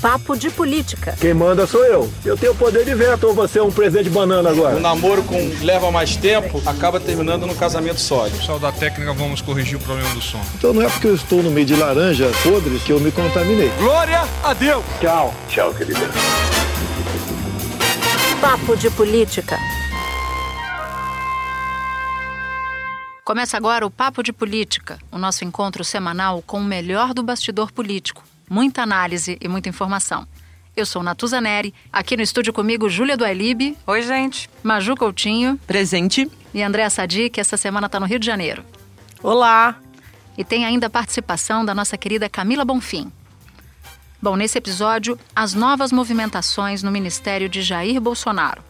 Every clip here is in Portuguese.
Papo de Política. Quem manda sou eu. Eu tenho o poder de veto ou você é um presente de banana agora? O namoro com leva mais tempo acaba terminando no casamento sólido. Pessoal da técnica, vamos corrigir o problema do som. Então não é porque eu estou no meio de laranja podres que eu me contaminei. Glória a Deus! Tchau. Tchau, querida. Papo de Política. Começa agora o Papo de Política, o nosso encontro semanal com o melhor do bastidor político. Muita análise e muita informação. Eu sou Natuza Neri, aqui no estúdio comigo Júlia Duailib. Oi, gente. Maju Coutinho. Presente. E Andréa Sadi, que essa semana está no Rio de Janeiro. Olá. E tem ainda a participação da nossa querida Camila Bonfim. Bom, nesse episódio, as novas movimentações no ministério de Jair Bolsonaro.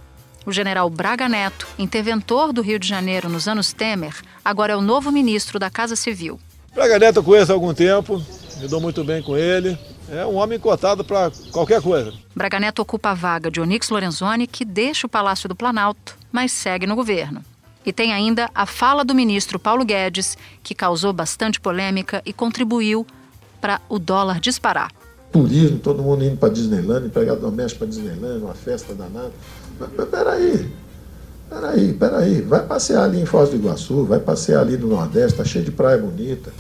O general Braga Neto, interventor do Rio de Janeiro nos anos Temer, agora é o novo ministro da Casa Civil. Braga Neto eu conheço há algum tempo, me dou muito bem com ele. É um homem cotado para qualquer coisa. Braga Neto ocupa a vaga de Onyx Lorenzoni, que deixa o Palácio do Planalto, mas segue no governo. E tem ainda a fala do ministro Paulo Guedes, que causou bastante polêmica e contribuiu para o dólar disparar. Turismo, todo mundo indo para Disneyland, empregado doméstico para Disneyland, uma festa danada. Mas peraí, peraí, peraí. Vai passear ali em Foz do Iguaçu, vai passear ali no Nordeste, tá cheio de praia bonita.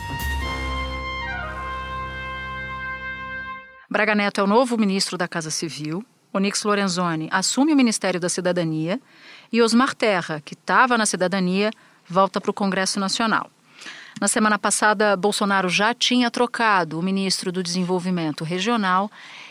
Braga Neto é o novo ministro da Casa Civil. Onyx Lorenzoni assume o Ministério da Cidadania e Osmar Terra, que estava na cidadania, volta para o Congresso Nacional. Na semana passada, Bolsonaro já tinha trocado o ministro do Desenvolvimento Regional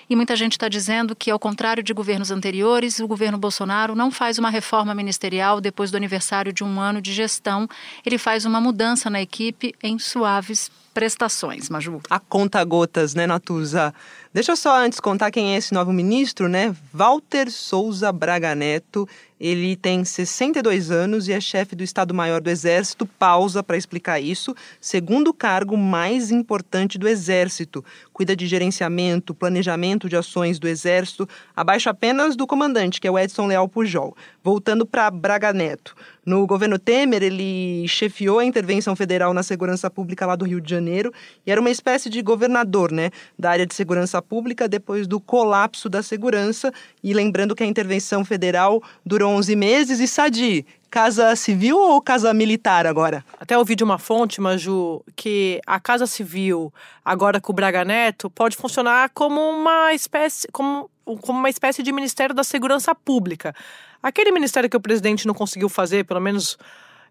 e muita gente está dizendo que, ao contrário de governos anteriores, o governo Bolsonaro não faz uma reforma ministerial depois do aniversário de um ano de gestão. Ele faz uma mudança na equipe em suaves prestações, Maju. A conta gotas, né, Natuza? Deixa eu só antes contar quem é esse novo ministro, né? Walter Souza Braga Neto. Ele tem 62 anos e é chefe do Estado-Maior do Exército. Pausa para explicar isso. Segundo cargo mais importante do Exército. Cuida de gerenciamento, planejamento de ações do Exército, abaixo apenas do comandante, que é o Edson Leal Pujol. Voltando para Braga Neto. No governo Temer, ele chefiou a intervenção federal na segurança pública lá do Rio de Janeiro e era uma espécie de governador, né, da área de segurança pública depois do colapso da segurança. E lembrando que a intervenção federal durou 11 meses e Sadi, Casa Civil ou Casa Militar agora? Até ouvi de uma fonte, Maju, que a Casa Civil, agora com o Braga Neto, pode funcionar como uma espécie, como, como uma espécie de Ministério da Segurança Pública. Aquele ministério que o presidente não conseguiu fazer, pelo menos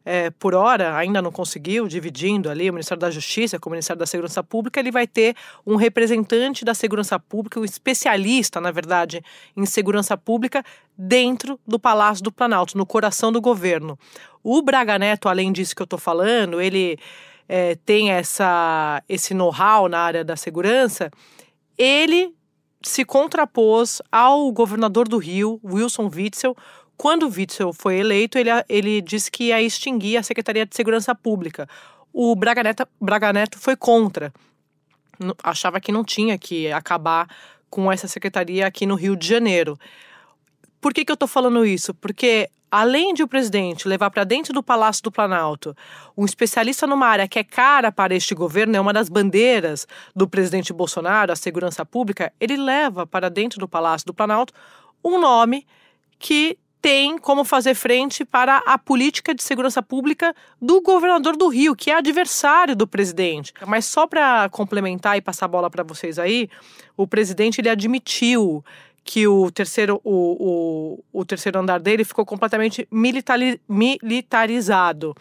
é, por hora, ainda não conseguiu, dividindo ali o Ministério da Justiça com o Ministério da Segurança Pública, ele vai ter um representante da segurança pública, um especialista, na verdade, em segurança pública, dentro do Palácio do Planalto, no coração do governo. O Braga Neto, além disso que eu estou falando, ele é, tem essa, esse know-how na área da segurança, ele se contrapôs ao governador do Rio, Wilson Witzel, quando o Witzel foi eleito, ele, ele disse que ia extinguir a Secretaria de Segurança Pública. O Braga Neto, Braga Neto foi contra. Achava que não tinha que acabar com essa secretaria aqui no Rio de Janeiro. Por que, que eu estou falando isso? Porque além de o presidente levar para dentro do Palácio do Planalto um especialista numa área que é cara para este governo, é uma das bandeiras do presidente Bolsonaro, a segurança pública, ele leva para dentro do Palácio do Planalto um nome que tem como fazer frente para a política de segurança pública do governador do Rio, que é adversário do presidente. Mas só para complementar e passar a bola para vocês aí, o presidente ele admitiu que o terceiro, o, o, o terceiro andar dele ficou completamente militari, militarizado.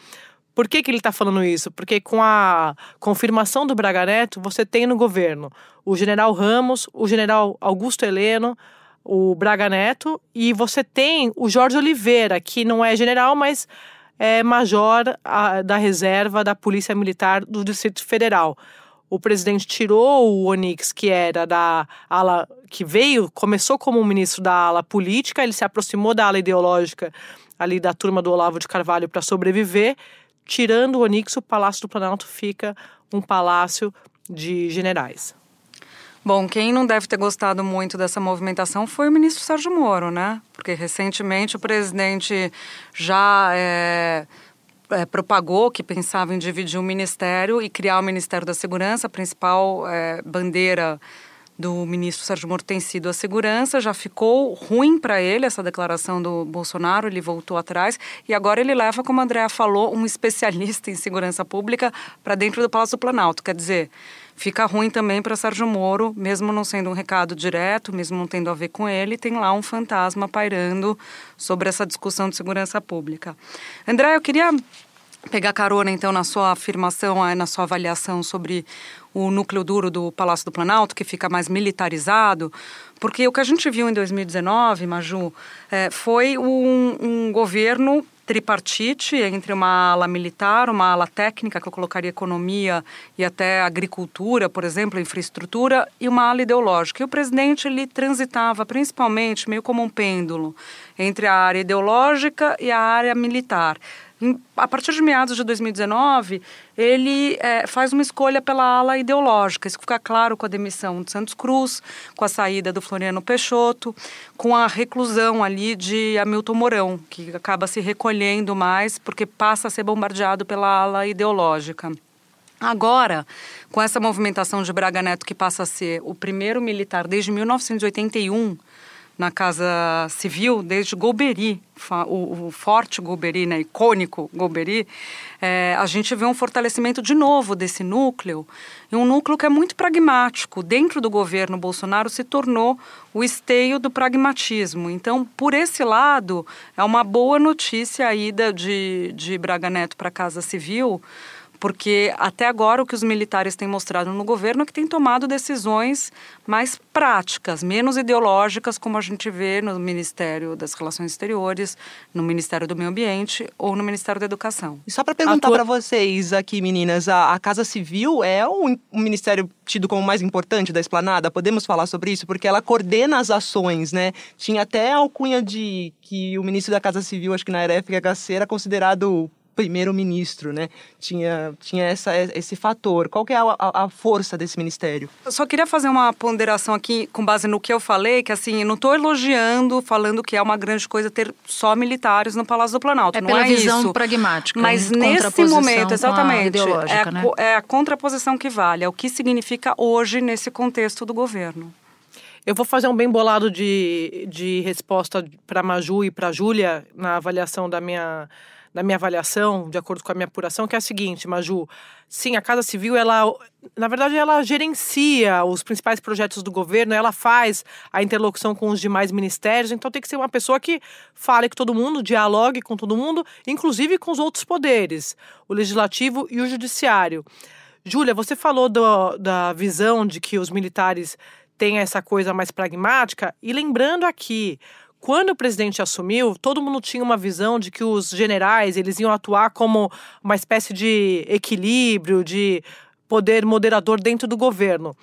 Por que, que ele está falando isso? Porque com a confirmação do Braga Neto, você tem no governo o general Ramos, o general Augusto Heleno, o Braga Neto, e você tem o Jorge Oliveira, que não é general, mas é major a, da reserva da Polícia Militar do Distrito Federal. O presidente tirou o Onix, que era da ala que veio, começou como ministro da ala política, ele se aproximou da ala ideológica ali da turma do Olavo de Carvalho para sobreviver. Tirando o Onix, o Palácio do Planalto fica um palácio de generais. Bom, quem não deve ter gostado muito dessa movimentação foi o ministro Sérgio Moro, né? Porque recentemente o presidente já é, é, propagou que pensava em dividir o ministério e criar o Ministério da Segurança, a principal é, bandeira do ministro Sérgio Moro tem sido a segurança. Já ficou ruim para ele essa declaração do Bolsonaro, ele voltou atrás e agora ele leva, como a Andrea falou, um especialista em segurança pública para dentro do Palácio do Planalto. Quer dizer, fica ruim também para Sérgio Moro, mesmo não sendo um recado direto, mesmo não tendo a ver com ele, tem lá um fantasma pairando sobre essa discussão de segurança pública. André, eu queria pegar carona então na sua afirmação, na sua avaliação sobre o núcleo duro do Palácio do Planalto, que fica mais militarizado, porque o que a gente viu em 2019, Maju, é, foi um, um governo tripartite entre uma ala militar, uma ala técnica, que eu colocaria economia e até agricultura, por exemplo, infraestrutura, e uma ala ideológica. E o presidente ele transitava principalmente meio como um pêndulo entre a área ideológica e a área militar a partir de meados de 2019, ele é, faz uma escolha pela ala ideológica. Isso fica claro com a demissão de Santos Cruz, com a saída do Floriano Peixoto, com a reclusão ali de Hamilton Mourão, que acaba se recolhendo mais porque passa a ser bombardeado pela ala ideológica. Agora, com essa movimentação de Braga Neto, que passa a ser o primeiro militar desde 1981 na Casa Civil desde Golbery, o, forte Golbery, né, icônico Golbery, é, a gente vê um fortalecimento de novo desse núcleo, e um núcleo que é muito pragmático. Dentro do governo Bolsonaro se tornou o esteio do pragmatismo. Então, por esse lado, é uma boa notícia a ida de, de Braga Neto para a Casa Civil, porque até agora o que os militares têm mostrado no governo é que têm tomado decisões mais práticas, menos ideológicas, como a gente vê no Ministério das Relações Exteriores, no Ministério do Meio Ambiente ou no Ministério da Educação. E só para perguntar tua... para vocês aqui, meninas, a, a Casa Civil é o, o ministério tido como mais importante da esplanada? Podemos falar sobre isso? Porque ela coordena as ações, né? Tinha até a alcunha de que o ministro da Casa Civil, acho que na era FHC, era considerado primeiro-ministro, né? Tinha, tinha essa, esse fator. Qual que é a, a, força desse ministério? Eu só queria fazer uma ponderação aqui com base no que eu falei, que assim, não estou elogiando, falando que é uma grande coisa ter só militares no Palácio do Planalto. É não pela é visão isso. pragmática. Mas nesse momento, exatamente, é, a, né? é a contraposição que vale, é o que significa hoje nesse contexto do governo. Eu vou fazer um bem bolado de, de resposta para Maju e para Júlia na avaliação da minha da minha avaliação, de acordo com a minha apuração, que é a seguinte, Maju. Sim, a Casa Civil, ela, na verdade, ela gerencia os principais projetos do governo, ela faz a interlocução com os demais ministérios, então tem que ser uma pessoa que fale com todo mundo, dialogue com todo mundo, inclusive com os outros poderes, o legislativo e o judiciário. Júlia, você falou do, da visão de que os militares têm essa coisa mais pragmática, e lembrando aqui, quando o presidente assumiu, todo mundo tinha uma visão de que os generais eles iam atuar como uma espécie de equilíbrio, de poder moderador dentro do governo.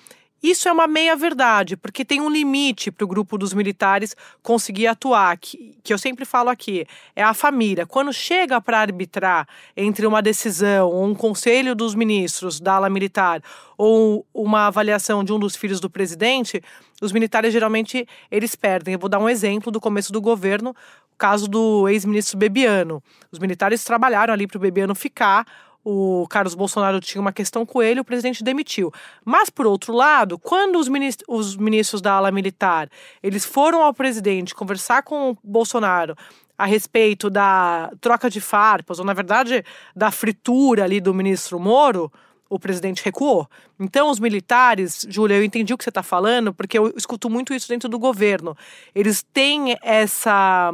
Isso é uma meia-verdade, porque tem um limite para o grupo dos militares conseguir atuar, que, que eu sempre falo aqui, é a família. Quando chega para arbitrar entre uma decisão, ou um conselho dos ministros da ala militar, ou uma avaliação de um dos filhos do presidente, os militares geralmente eles perdem. Eu vou dar um exemplo do começo do governo, o caso do ex-ministro Bebiano. Os militares trabalharam ali para o Bebiano ficar, o Carlos Bolsonaro tinha uma questão com ele, o presidente demitiu. Mas, por outro lado, quando os, ministros, os ministros da ala militar eles foram ao presidente conversar com o Bolsonaro a respeito da troca de farpas, ou na verdade da fritura ali do ministro Moro, o presidente recuou. Então, os militares, Júlia, eu entendi o que você está falando, porque eu escuto muito isso dentro do governo. Eles têm essa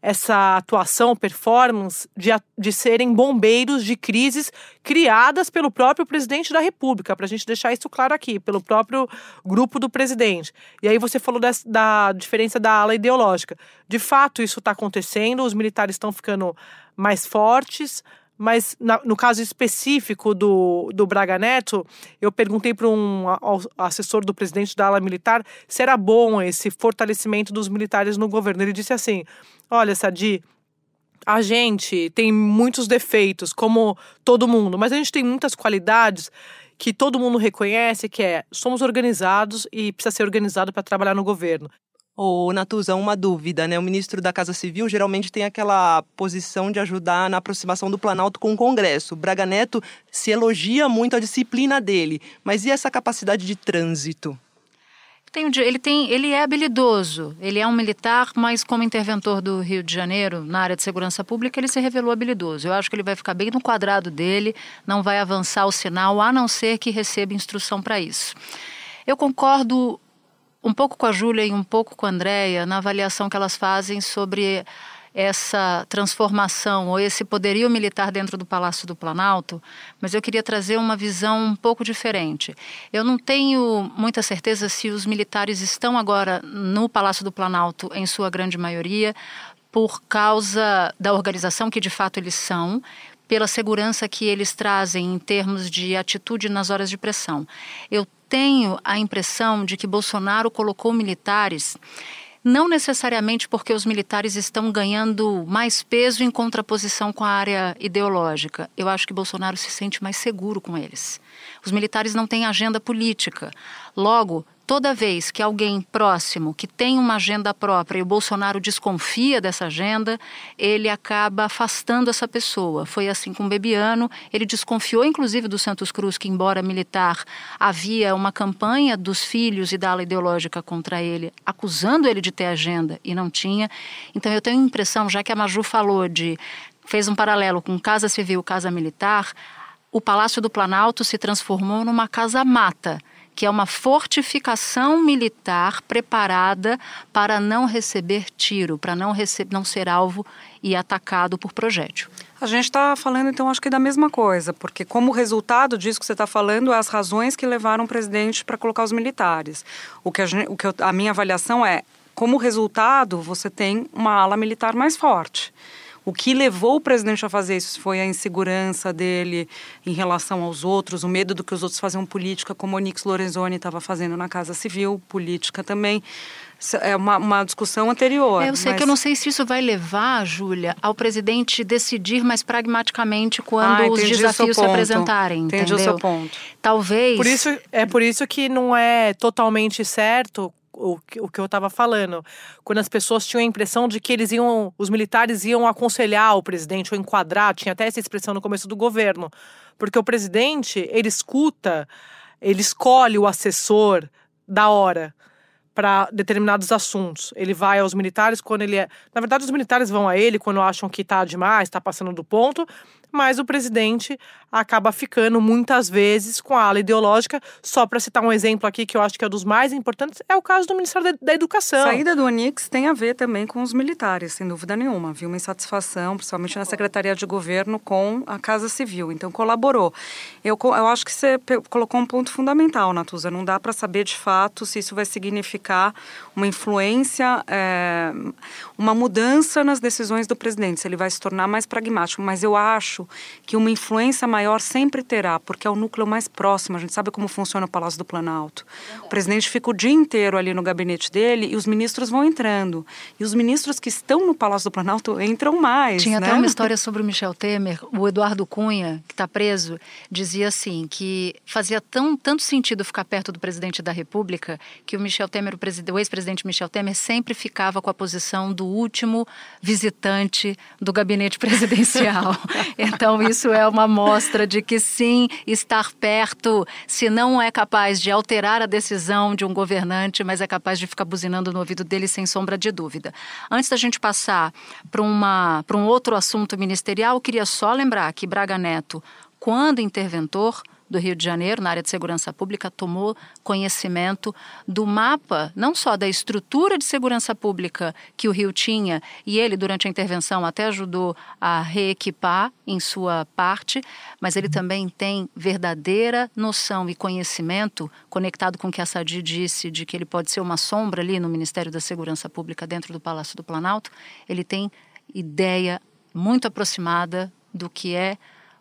essa atuação, performance de, de serem bombeiros de crises criadas pelo próprio presidente da República, para a gente deixar isso claro aqui, pelo próprio grupo do presidente. E aí você falou da diferença da ala ideológica. De fato, isso está acontecendo, os militares estão ficando mais fortes, mas na, no caso específico do, do Braga Neto, eu perguntei para um assessor do presidente da ala militar se era bom esse fortalecimento dos militares no governo. Ele disse assim: Olha, Sadi, a gente tem muitos defeitos, como todo mundo, mas a gente tem muitas qualidades que todo mundo reconhece, que é somos organizados e precisa ser organizado para trabalhar no governo. Ô, Natuza, uma dúvida, né? O ministro da Casa Civil geralmente tem aquela posição de ajudar na aproximação do Planalto com o Congresso. O Braga Neto se elogia muito a disciplina dele, mas e essa capacidade de trânsito? Ele, tem, ele é habilidoso, ele é um militar, mas como interventor do Rio de Janeiro, na área de segurança pública, ele se revelou habilidoso. Eu acho que ele vai ficar bem no quadrado dele, não vai avançar o sinal, a não ser que receba instrução para isso. Eu concordo um pouco com a Júlia e um pouco com a Andréia na avaliação que elas fazem sobre essa transformação ou esse poderio militar dentro do Palácio do Planalto, mas eu queria trazer uma visão um pouco diferente. Eu não tenho muita certeza se os militares estão agora no Palácio do Planalto, em sua grande maioria, por causa da organização que de fato eles são, pela segurança que eles trazem em termos de atitude nas horas de pressão. Eu tenho a impressão de que Bolsonaro colocou militares não necessariamente porque os militares estão ganhando mais peso em contraposição com a área ideológica. Eu acho que Bolsonaro se sente mais seguro com eles. Os militares não têm agenda política. Logo, toda vez que alguém próximo que tem uma agenda própria e o Bolsonaro desconfia dessa agenda, ele acaba afastando essa pessoa. Foi assim com o Bebiano, ele desconfiou inclusive do Santos Cruz, que embora militar, havia uma campanha dos filhos e da ala ideológica contra ele, acusando ele de ter agenda e não tinha. Então eu tenho a impressão, já que a Maju falou de fez um paralelo com casa civil, casa militar, o Palácio do Planalto se transformou numa casa mata que é uma fortificação militar preparada para não receber tiro, para não, não ser alvo e atacado por projétil. A gente está falando, então, acho que da mesma coisa, porque como resultado disso que você está falando, as razões que levaram o presidente para colocar os militares. O que, a, gente, o que eu, a minha avaliação é, como resultado, você tem uma ala militar mais forte. O que levou o presidente a fazer isso foi a insegurança dele em relação aos outros, o medo do que os outros faziam política, como o Nix Lorenzoni estava fazendo na Casa Civil, política também. É uma, uma discussão anterior. É, eu sei mas... que eu não sei se isso vai levar, Júlia, ao presidente decidir mais pragmaticamente quando ah, os desafios se apresentarem. Entendi entendeu? o seu ponto. Talvez. Por isso, é por isso que não é totalmente certo o, o que eu estava falando, quando as pessoas tinham a impressão de que eles iam, os militares iam aconselhar o presidente ou enquadrar, tinha até essa expressão no começo do governo, porque o presidente ele escuta, ele escolhe o assessor da hora para determinados assuntos. Ele vai aos militares quando ele é. Na verdade, os militares vão a ele quando acham que está demais, está passando do ponto, mas o presidente acaba ficando muitas vezes com a ala ideológica. Só para citar um exemplo aqui que eu acho que é um dos mais importantes, é o caso do Ministério da, Educação. A saída do Onix tem a ver também com os militares, sem dúvida nenhuma. Viu uma insatisfação, principalmente na Secretaria de Governo, com a Casa Civil. Então, colaborou. Eu, eu acho que você colocou um ponto fundamental, Natuza. Não dá para saber de fato se isso vai significar uma influência, é, uma mudança nas decisões do presidente, se ele vai se tornar mais pragmático. Mas eu acho acho que uma influência maior sempre terá, porque é o núcleo mais próximo. A gente sabe como funciona o Palácio do Planalto. O presidente fica o dia inteiro ali no gabinete dele e os ministros vão entrando. E os ministros que estão no Palácio do Planalto entram mais. Tinha né? até uma história sobre o Michel Temer. O Eduardo Cunha, que está preso, dizia assim que fazia tão, tanto sentido ficar perto do presidente da República que o Michel Temer, o, o ex-presidente Michel Temer, sempre ficava com a posição do último visitante do gabinete presidencial. Então, isso é uma mostra de que sim, estar perto, se não é capaz de alterar a decisão de um governante, mas é capaz de ficar buzinando no ouvido dele sem sombra de dúvida. Antes da gente passar para um outro assunto ministerial, eu queria só lembrar que Braga Neto, quando interventor, do Rio de Janeiro, na área de segurança pública, tomou conhecimento do mapa, não só da estrutura de segurança pública que o Rio tinha, e ele, durante a intervenção, até ajudou a reequipar em sua parte, mas ele também tem verdadeira noção e conhecimento, conectado com o que a Sadi disse, de que ele pode ser uma sombra ali no Ministério da Segurança Pública dentro do Palácio do Planalto, ele tem ideia muito aproximada do que é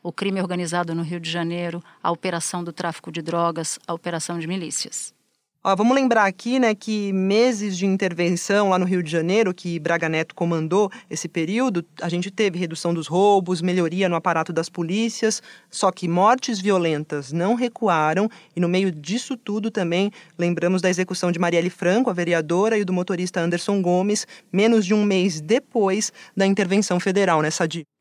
o crime organizado no Rio de Janeiro, a operação do tráfico de drogas, a operação de milícias. Ó, vamos lembrar aqui né, que meses de intervenção lá no Rio de Janeiro, que Braga Neto comandou esse período, a gente teve redução dos roubos, melhoria no aparato das polícias, só que mortes violentas não recuaram e no meio disso tudo também lembramos da execução de Marielle Franco, a vereadora, e do motorista Anderson Gomes, menos de um mês depois da intervenção federal nessa né, dívida.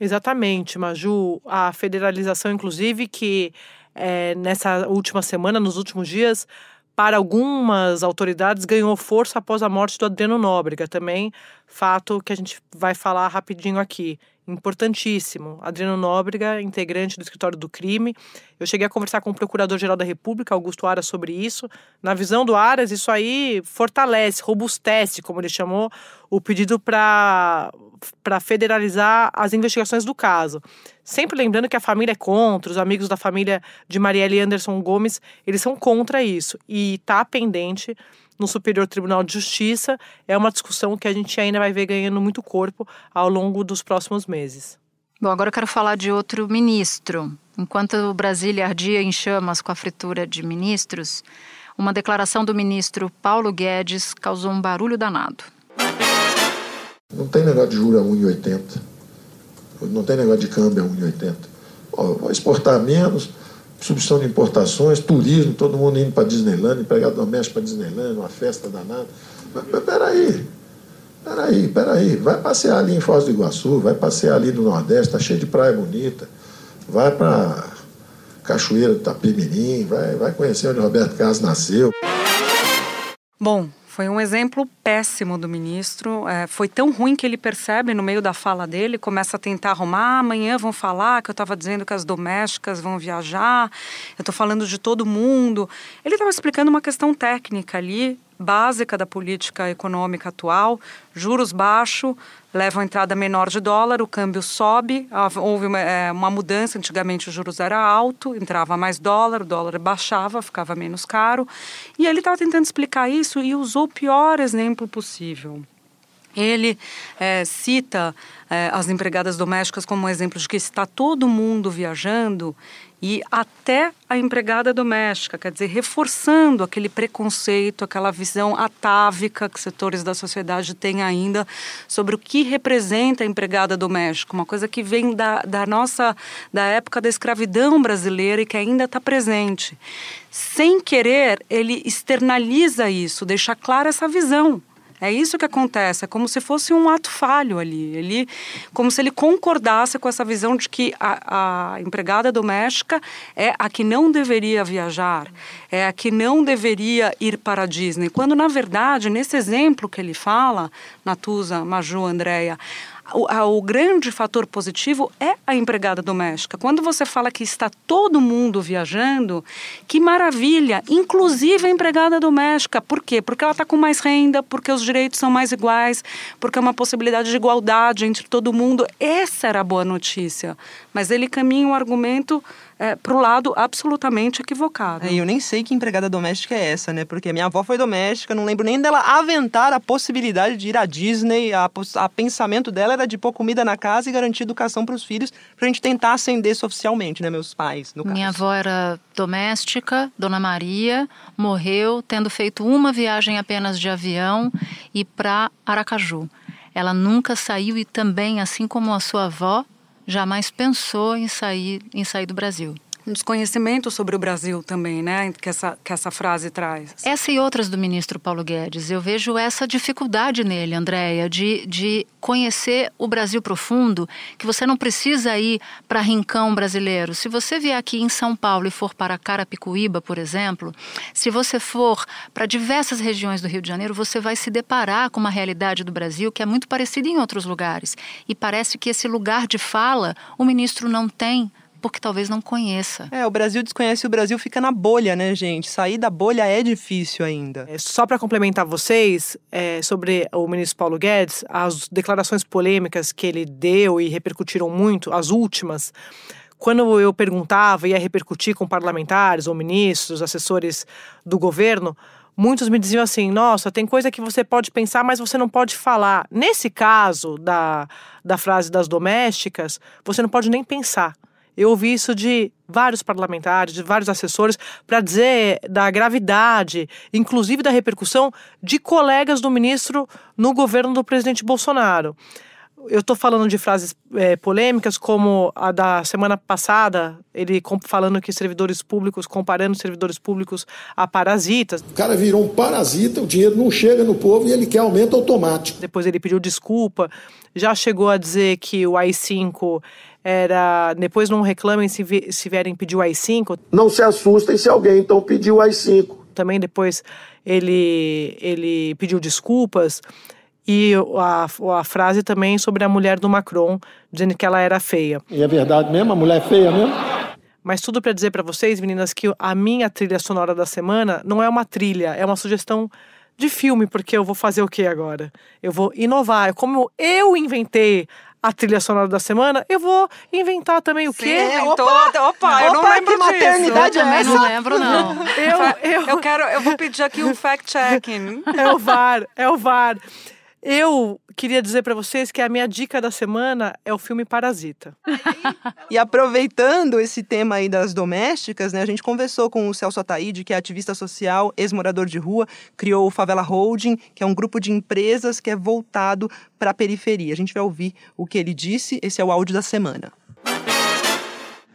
Exatamente, Maju. A federalização, inclusive, que é, nessa última semana, nos últimos dias, para algumas autoridades, ganhou força após a morte do Adriano Nóbrega. Também fato que a gente vai falar rapidinho aqui importantíssimo. Adriano Nóbrega, integrante do escritório do crime. Eu cheguei a conversar com o Procurador-Geral da República, Augusto Aras, sobre isso. Na visão do Aras, isso aí fortalece, robustece, como ele chamou, o pedido para federalizar as investigações do caso. Sempre lembrando que a família é contra, os amigos da família de Marielle Anderson Gomes, eles são contra isso. E está pendente no Superior Tribunal de Justiça. É uma discussão que a gente ainda vai ver ganhando muito corpo ao longo dos próximos meses. Bom, agora eu quero falar de outro ministro. Enquanto o Brasília ardia em chamas com a fritura de ministros, uma declaração do ministro Paulo Guedes causou um barulho danado. Não tem negócio de juro a 1,80. Não tem negócio de câmbio a 1,80. Vai exportar menos, substituição de importações, turismo, todo mundo indo para Disneyland, empregado doméstico para Disneyland, uma festa danada. Mas, mas peraí, peraí, peraí. Vai passear ali em Foz do Iguaçu, vai passear ali no Nordeste, tá cheio de praia bonita. Vai para Cachoeira do Tapimirim, vai, vai conhecer onde Roberto Carlos nasceu. Bom, foi um exemplo péssimo do ministro. É, foi tão ruim que ele percebe no meio da fala dele, começa a tentar arrumar. Amanhã vão falar que eu estava dizendo que as domésticas vão viajar. Eu estou falando de todo mundo. Ele estava explicando uma questão técnica ali básica da política econômica atual, juros baixos, levam a entrada menor de dólar, o câmbio sobe, houve uma, é, uma, mudança, antigamente o juros era alto, entrava mais dólar, o dólar baixava, ficava menos caro, e ele estava tentando explicar isso e usou o pior exemplo possível. Ele é, cita é, as empregadas domésticas como um exemplo de que está todo mundo viajando e até a empregada doméstica, quer dizer, reforçando aquele preconceito, aquela visão atávica que setores da sociedade têm ainda sobre o que representa a empregada doméstica, uma coisa que vem da, da nossa, da época da escravidão brasileira e que ainda está presente. Sem querer, ele externaliza isso, deixa clara essa visão é isso que acontece, é como se fosse um ato falho ali. Ele, como se ele concordasse com essa visão de que a, a empregada doméstica é a que não deveria viajar, é a que não deveria ir para a Disney. Quando, na verdade, nesse exemplo que ele fala, Natuza, Maju, Andréia, o, o grande fator positivo é a empregada doméstica. Quando você fala que está todo mundo viajando, que maravilha, inclusive a empregada doméstica. Por quê? Porque ela está com mais renda, porque os direitos são mais iguais, porque é uma possibilidade de igualdade entre todo mundo. Essa era a boa notícia. Mas ele caminha o um argumento é, para o lado absolutamente equivocado. É, eu nem sei que empregada doméstica é essa, né? Porque minha avó foi doméstica, não lembro nem dela aventar a possibilidade de ir à Disney. A, a pensamento dela era de pôr comida na casa e garantir educação para os filhos, para a gente tentar ascender isso oficialmente, né? Meus pais, no caso. Minha avó era doméstica, Dona Maria, morreu tendo feito uma viagem apenas de avião e para Aracaju. Ela nunca saiu e também, assim como a sua avó, jamais pensou em sair, em sair do Brasil um desconhecimento sobre o Brasil também, né? Que essa, que essa frase traz. Essa e outras do ministro Paulo Guedes. Eu vejo essa dificuldade nele, Andréia, de, de conhecer o Brasil profundo, que você não precisa ir para rincão brasileiro. Se você vier aqui em São Paulo e for para Carapicuíba, por exemplo, se você for para diversas regiões do Rio de Janeiro, você vai se deparar com uma realidade do Brasil que é muito parecida em outros lugares. E parece que esse lugar de fala o ministro não tem porque talvez não conheça. É, o Brasil desconhece, o Brasil fica na bolha, né, gente? Sair da bolha é difícil ainda. É, só para complementar vocês é, sobre o ministro Paulo Guedes, as declarações polêmicas que ele deu e repercutiram muito, as últimas. Quando eu perguntava, ia repercutir com parlamentares ou ministros, assessores do governo, muitos me diziam assim: nossa, tem coisa que você pode pensar, mas você não pode falar. Nesse caso da, da frase das domésticas, você não pode nem pensar. Eu ouvi isso de vários parlamentares, de vários assessores, para dizer da gravidade, inclusive da repercussão de colegas do ministro no governo do presidente Bolsonaro. Eu estou falando de frases é, polêmicas, como a da semana passada, ele falando que servidores públicos, comparando servidores públicos a parasitas. O cara virou um parasita, o dinheiro não chega no povo e ele quer aumento automático. Depois ele pediu desculpa, já chegou a dizer que o AI-5 era depois não reclamem se, se vierem pedir o AI-5. Não se assustem se alguém então pedir o AI-5. também depois ele, ele pediu desculpas. E a, a frase também sobre a mulher do Macron, dizendo que ela era feia. E é verdade mesmo? A mulher é feia mesmo? Mas tudo para dizer para vocês, meninas, que a minha trilha sonora da semana não é uma trilha, é uma sugestão de filme, porque eu vou fazer o que agora? Eu vou inovar. Como eu inventei a trilha sonora da semana, eu vou inventar também o Sim, quê? inventou. Opa! Opa, eu não Opa, lembro que maternidade disso. é não lembro, não. Eu, eu, Eu quero, eu vou pedir aqui um fact-checking. É o VAR, é o VAR. Eu queria dizer para vocês que a minha dica da semana é o filme Parasita. E aproveitando esse tema aí das domésticas, né, a gente conversou com o Celso Ataíde, que é ativista social, ex-morador de rua, criou o Favela Holding, que é um grupo de empresas que é voltado para a periferia. A gente vai ouvir o que ele disse, esse é o áudio da semana.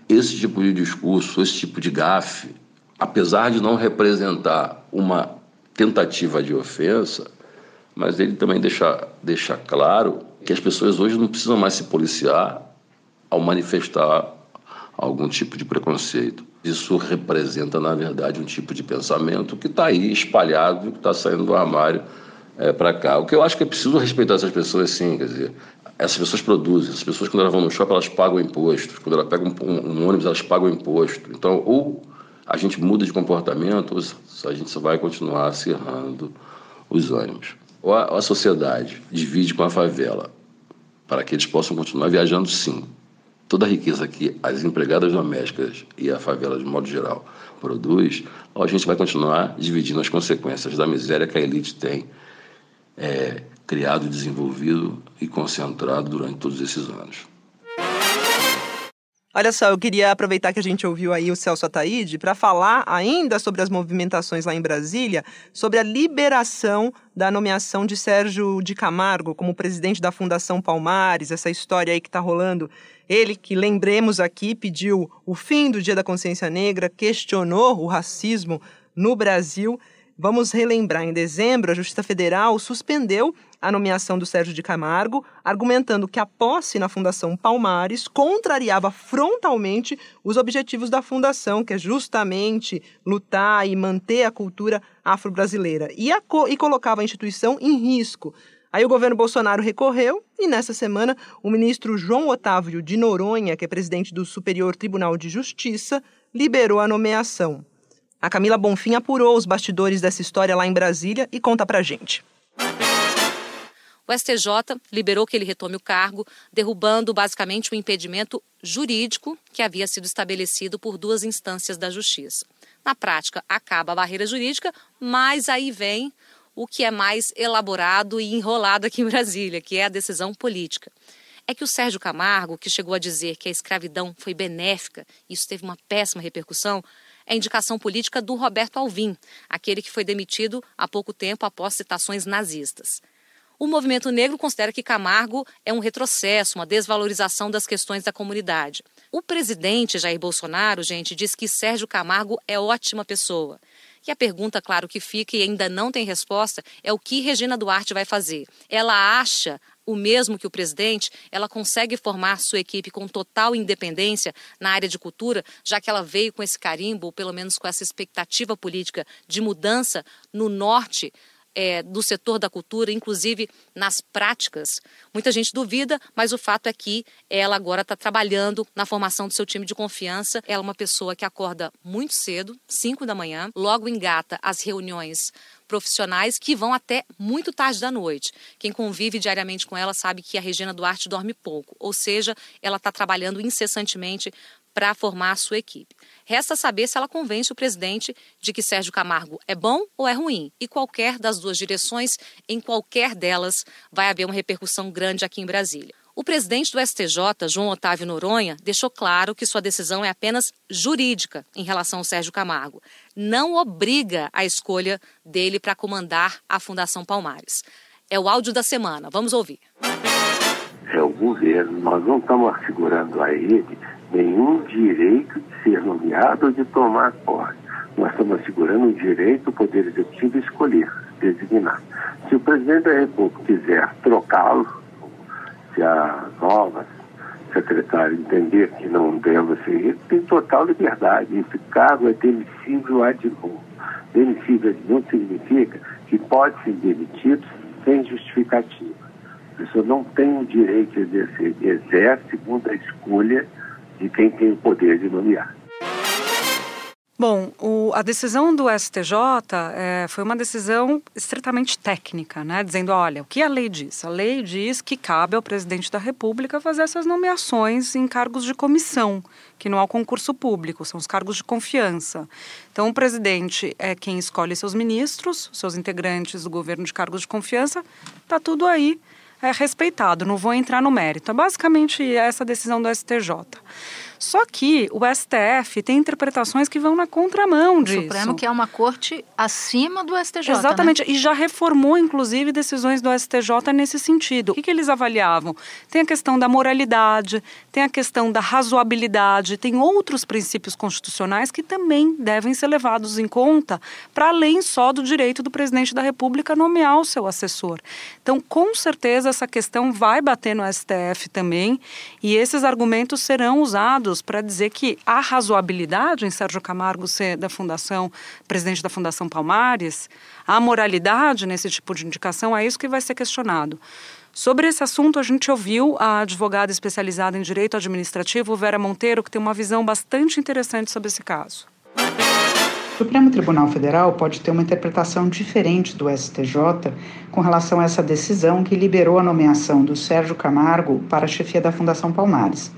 Esse tipo de discurso, esse tipo de gafe, apesar de não representar uma tentativa de ofensa, mas ele também deixa, deixa claro que as pessoas hoje não precisam mais se policiar ao manifestar algum tipo de preconceito. Isso representa, na verdade, um tipo de pensamento que está aí espalhado, que está saindo do armário é, para cá. O que eu acho que é preciso respeitar essas pessoas, sim, quer dizer, essas pessoas produzem, essas pessoas quando elas vão no shopping elas pagam imposto, quando elas pegam um, um ônibus elas pagam imposto. Então, ou a gente muda de comportamento, ou a gente só vai continuar acirrando os ânimos. Ou a, a sociedade divide com a favela para que eles possam continuar viajando, sim. Toda a riqueza que as empregadas domésticas e a favela, de modo geral, produz, a gente vai continuar dividindo as consequências da miséria que a elite tem é, criado, desenvolvido e concentrado durante todos esses anos. Olha só, eu queria aproveitar que a gente ouviu aí o Celso Ataíde para falar ainda sobre as movimentações lá em Brasília, sobre a liberação da nomeação de Sérgio de Camargo como presidente da Fundação Palmares, essa história aí que está rolando. Ele, que lembremos aqui, pediu o fim do Dia da Consciência Negra, questionou o racismo no Brasil. Vamos relembrar, em dezembro, a Justiça Federal suspendeu a nomeação do Sérgio de Camargo, argumentando que a posse na Fundação Palmares contrariava frontalmente os objetivos da fundação, que é justamente lutar e manter a cultura afro-brasileira, e, e colocava a instituição em risco. Aí o governo Bolsonaro recorreu e nessa semana o ministro João Otávio de Noronha, que é presidente do Superior Tribunal de Justiça, liberou a nomeação. A Camila Bonfim apurou os bastidores dessa história lá em Brasília e conta pra gente. O STJ liberou que ele retome o cargo, derrubando basicamente o impedimento jurídico que havia sido estabelecido por duas instâncias da Justiça. Na prática, acaba a barreira jurídica, mas aí vem o que é mais elaborado e enrolado aqui em Brasília, que é a decisão política. É que o Sérgio Camargo, que chegou a dizer que a escravidão foi benéfica, isso teve uma péssima repercussão, é indicação política do Roberto Alvim, aquele que foi demitido há pouco tempo após citações nazistas. O movimento negro considera que Camargo é um retrocesso, uma desvalorização das questões da comunidade. O presidente Jair Bolsonaro, gente, diz que Sérgio Camargo é ótima pessoa. E a pergunta, claro, que fica e ainda não tem resposta é o que Regina Duarte vai fazer. Ela acha o mesmo que o presidente, ela consegue formar sua equipe com total independência na área de cultura, já que ela veio com esse carimbo, ou pelo menos com essa expectativa política de mudança no norte é, do setor da cultura, inclusive nas práticas. Muita gente duvida, mas o fato é que ela agora está trabalhando na formação do seu time de confiança. Ela é uma pessoa que acorda muito cedo, 5 da manhã, logo engata as reuniões profissionais que vão até muito tarde da noite. Quem convive diariamente com ela sabe que a Regina Duarte dorme pouco, ou seja, ela está trabalhando incessantemente para formar a sua equipe. Resta saber se ela convence o presidente de que Sérgio Camargo é bom ou é ruim. E qualquer das duas direções, em qualquer delas, vai haver uma repercussão grande aqui em Brasília. O presidente do STJ, João Otávio Noronha, deixou claro que sua decisão é apenas jurídica em relação ao Sérgio Camargo. Não obriga a escolha dele para comandar a Fundação Palmares. É o áudio da semana. Vamos ouvir. É o governo. Nós não estamos assegurando a ele nenhum direito de ser nomeado ou de tomar posse. Nós estamos assegurando o direito do Poder Executivo escolher, designar. Se o presidente da República quiser trocá-lo, se a nova secretário entender que não deve ser ele, tem total liberdade. Esse cargo é demissível ad novo. Demissível ad novo significa que pode ser demitido sem justificativa. A pessoa não tem o direito de exercer, exerce segundo a escolha de quem tem o poder de nomear. Bom, o, a decisão do STJ é, foi uma decisão estritamente técnica, né? Dizendo, olha, o que a lei diz? A lei diz que cabe ao presidente da República fazer essas nomeações em cargos de comissão, que não há concurso público, são os cargos de confiança. Então, o presidente é quem escolhe seus ministros, seus integrantes do governo de cargos de confiança, está tudo aí é respeitado, não vou entrar no mérito. É basicamente essa decisão do STJ. Só que o STF tem interpretações que vão na contramão disso. O Supremo que é uma corte acima do STJ. Exatamente, né? e já reformou, inclusive, decisões do STJ nesse sentido. O que, que eles avaliavam? Tem a questão da moralidade, tem a questão da razoabilidade, tem outros princípios constitucionais que também devem ser levados em conta, para além só do direito do presidente da República nomear o seu assessor. Então, com certeza, essa questão vai bater no STF também, e esses argumentos serão usados para dizer que há razoabilidade em Sérgio Camargo ser da Fundação, presidente da Fundação Palmares, há moralidade nesse tipo de indicação, é isso que vai ser questionado. Sobre esse assunto, a gente ouviu a advogada especializada em direito administrativo, Vera Monteiro, que tem uma visão bastante interessante sobre esse caso. O Supremo Tribunal Federal pode ter uma interpretação diferente do STJ com relação a essa decisão que liberou a nomeação do Sérgio Camargo para a chefia da Fundação Palmares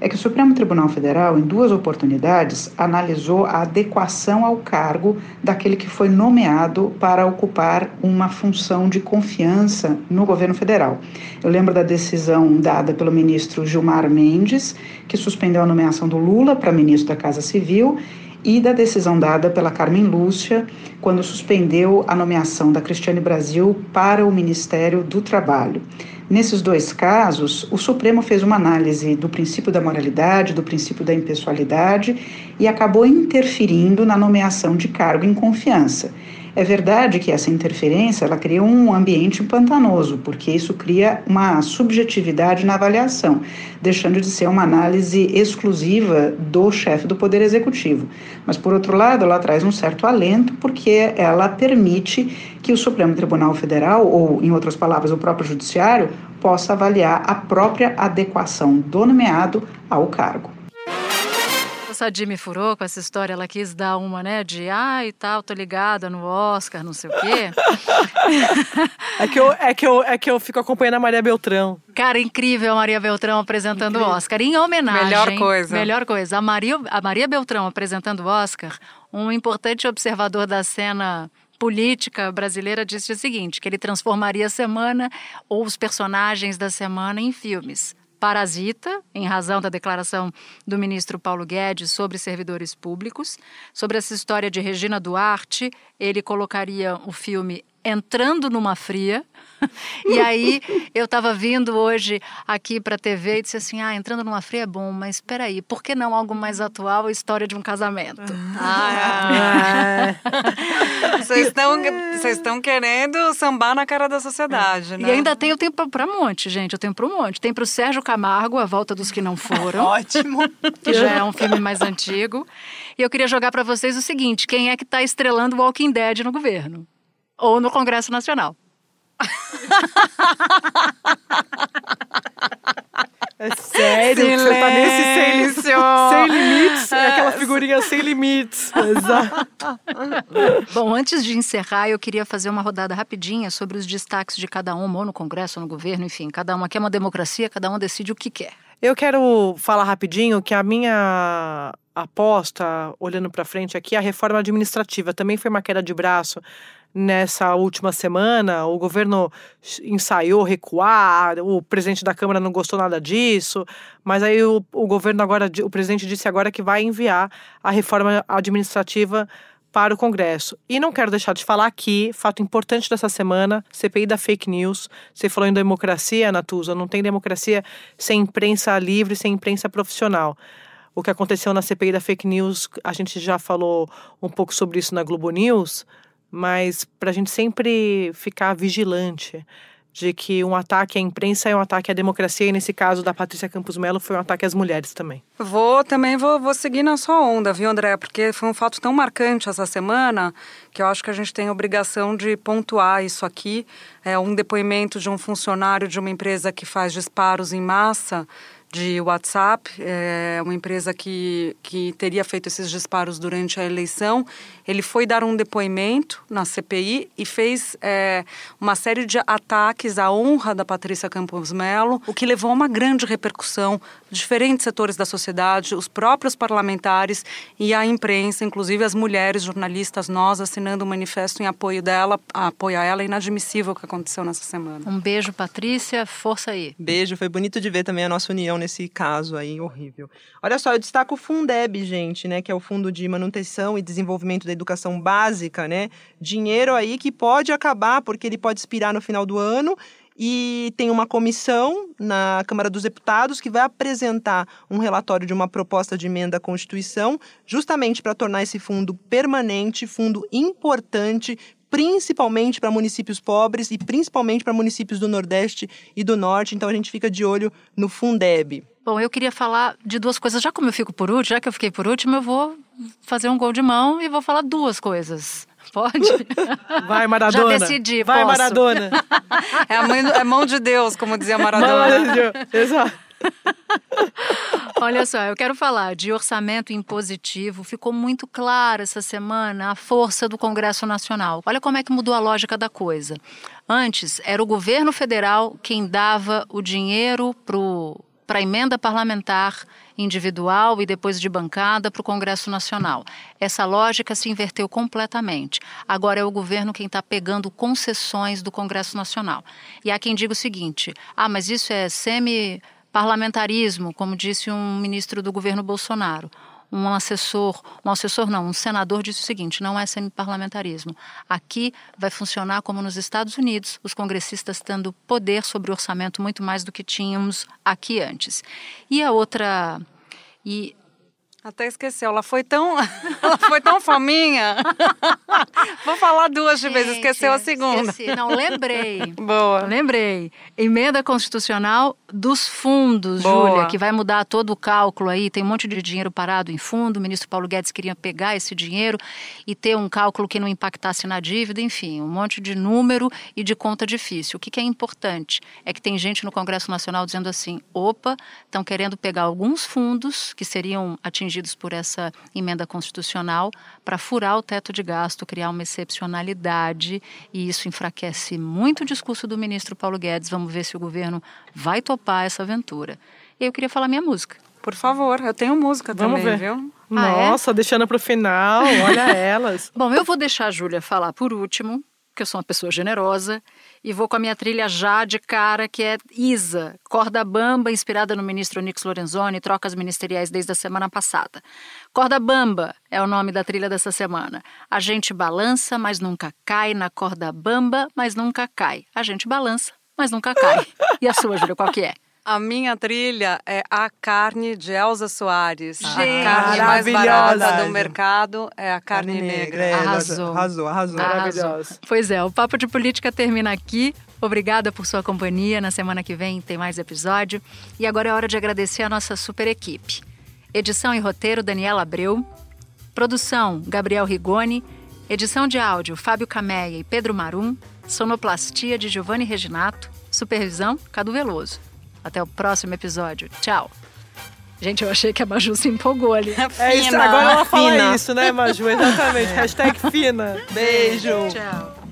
é que o Supremo Tribunal Federal, em duas oportunidades, analisou a adequação ao cargo daquele que foi nomeado para ocupar uma função de confiança no governo federal. Eu lembro da decisão dada pelo ministro Gilmar Mendes, que suspendeu a nomeação do Lula para ministro da Casa Civil e da decisão dada pela Carmen Lúcia, quando suspendeu a nomeação da Cristiane Brasil para o Ministério do Trabalho. Nesses dois casos, o Supremo fez uma análise do princípio da moralidade, do princípio da impessoalidade e acabou interferindo na nomeação de cargo em confiança. É verdade que essa interferência ela cria um ambiente pantanoso, porque isso cria uma subjetividade na avaliação, deixando de ser uma análise exclusiva do chefe do Poder Executivo. Mas, por outro lado, ela traz um certo alento, porque ela permite que o Supremo Tribunal Federal, ou, em outras palavras, o próprio Judiciário, possa avaliar a própria adequação do nomeado ao cargo. Sadi me furou com essa história, ela quis dar uma, né, de ai e tal, tô ligada no Oscar, não sei o quê. é, que eu, é, que eu, é que eu fico acompanhando a Maria Beltrão. Cara, incrível a Maria Beltrão apresentando o Oscar. Em homenagem. Melhor coisa. Melhor coisa. A Maria, a Maria Beltrão apresentando o Oscar, um importante observador da cena política brasileira disse o seguinte: que ele transformaria a semana ou os personagens da semana em filmes parasita, em razão da declaração do ministro Paulo Guedes sobre servidores públicos. Sobre essa história de Regina Duarte, ele colocaria o filme Entrando numa Fria, e aí eu estava vindo hoje aqui para a TV e disse assim: ah, entrando numa fria é bom, mas espera aí, por que não algo mais atual, a história de um casamento? Ah, é. Vocês estão vocês estão querendo sambar na cara da sociedade, né? E ainda tem o tempo para um monte, gente. Eu tenho para um monte. Tem para o Sérgio Camargo, A Volta dos Que Não Foram. Ótimo. Que já é um filme mais antigo. E eu queria jogar para vocês o seguinte: quem é que está estrelando Walking Dead no governo? Ou no Congresso Nacional? É sério? Silêncio. Você tá nesse sem, sem limites? É aquela figurinha sem limites. Exato. Bom, antes de encerrar, eu queria fazer uma rodada rapidinha sobre os destaques de cada uma, ou no Congresso, ou no governo, enfim. Cada uma quer uma democracia, cada uma decide o que quer. Eu quero falar rapidinho que a minha aposta, olhando para frente aqui, a reforma administrativa também foi uma queda de braço nessa última semana. O governo ensaiou recuar, o presidente da Câmara não gostou nada disso, mas aí o, o governo agora, o presidente disse agora que vai enviar a reforma administrativa para o Congresso. E não quero deixar de falar aqui, fato importante dessa semana, CPI da fake news. Você falou em democracia, Natuza, não tem democracia sem imprensa livre, sem imprensa profissional. O que aconteceu na CPI da fake news, a gente já falou um pouco sobre isso na Globo News, mas para a gente sempre ficar vigilante. de que um ataque à imprensa é um ataque à democracia, e nesse caso da Patrícia Campos Melo foi um ataque às mulheres também. Vou também vou, vou seguir na sua onda, viu, André? Porque foi um fato tão marcante essa semana que eu acho que a gente tem a obrigação de pontuar isso aqui. É um depoimento de um funcionário de uma empresa que faz disparos em massa de WhatsApp, é uma empresa que, que teria feito esses disparos durante a eleição. Ele foi dar um depoimento na CPI e fez é, uma série de ataques à honra da Patrícia Campos Melo, o que levou a uma grande repercussão diferentes setores da sociedade, os próprios parlamentares e a imprensa, inclusive as mulheres jornalistas, nós assinando um manifesto em apoio dela, apoio a ela, é inadmissível o que aconteceu nessa semana. Um beijo, Patrícia, força aí. Beijo, foi bonito de ver também a nossa união nesse caso aí horrível. Olha só, eu destaco o Fundeb, gente, né, que é o Fundo de Manutenção e Desenvolvimento da Educação Básica, né? Dinheiro aí que pode acabar porque ele pode expirar no final do ano e tem uma comissão na Câmara dos Deputados que vai apresentar um relatório de uma proposta de emenda à Constituição, justamente para tornar esse fundo permanente, fundo importante, principalmente para municípios pobres e principalmente para municípios do Nordeste e do Norte. Então a gente fica de olho no Fundeb. Bom, eu queria falar de duas coisas. Já como eu fico por último, já que eu fiquei por último, eu vou fazer um gol de mão e vou falar duas coisas. Pode? Vai, Maradona. Já decidi, Vai, posso. Maradona. É, a mãe, é mão de Deus, como dizia Maradona. Exato. Olha só, eu quero falar de orçamento impositivo. Ficou muito claro essa semana a força do Congresso Nacional. Olha como é que mudou a lógica da coisa. Antes, era o governo federal quem dava o dinheiro para a emenda parlamentar individual e depois de bancada para o Congresso Nacional. Essa lógica se inverteu completamente. Agora é o governo quem está pegando concessões do Congresso Nacional. E há quem diga o seguinte: ah, mas isso é semi parlamentarismo, como disse um ministro do governo Bolsonaro. Um assessor, um assessor não, um senador disse o seguinte: não é semi-parlamentarismo. Aqui vai funcionar como nos Estados Unidos, os congressistas tendo poder sobre o orçamento muito mais do que tínhamos aqui antes. E a outra. E até esqueceu, ela foi tão, ela foi tão fominha. Vou falar duas de vez, esqueceu a segunda. Esqueci. Não, lembrei. Boa. Lembrei. Emenda constitucional dos fundos, Boa. Júlia, que vai mudar todo o cálculo aí. Tem um monte de dinheiro parado em fundo. O ministro Paulo Guedes queria pegar esse dinheiro e ter um cálculo que não impactasse na dívida. Enfim, um monte de número e de conta difícil. O que, que é importante é que tem gente no Congresso Nacional dizendo assim: opa, estão querendo pegar alguns fundos que seriam atingidos por essa emenda constitucional para furar o teto de gasto, criar uma excepcionalidade, e isso enfraquece muito o discurso do ministro Paulo Guedes. Vamos ver se o governo vai topar essa aventura. E eu queria falar minha música. Por favor, eu tenho música Vamos também, ver. viu? Nossa, deixando para o final, olha elas. Bom, eu vou deixar a Júlia falar por último, porque eu sou uma pessoa generosa, e vou com a minha trilha já de cara, que é Isa, Corda Bamba, inspirada no ministro Onix Lorenzoni, trocas ministeriais desde a semana passada. Corda Bamba é o nome da trilha dessa semana. A gente balança, mas nunca cai na corda bamba, mas nunca cai. A gente balança, mas nunca cai. E a sua, Júlia, qual que é? A minha trilha é A Carne de Elza Soares. Gente, a carne mais maravilhosa. barata do mercado é a carne, negra. é, Arrasou. Arrasou, arrasou. Maravilhosa. Pois é, o Papo de Política termina aqui. Obrigada por sua companhia. Na semana que vem tem mais episódio. E agora é hora de agradecer a nossa super equipe. Edição e roteiro, Daniela Abreu. Produção, Gabriel Rigoni. Edição de áudio, Fábio Cameia e Pedro Marum. Sonoplastia de Giovanni Reginato. Supervisão, Cadu Veloso. Até o próximo episódio. Tchau. Gente, eu achei que a Maju se empolgou ali. É isso, Fina. agora ela fala Fina. isso, né, Maju? Exatamente. Hashtag fina. Beijo. Tchau.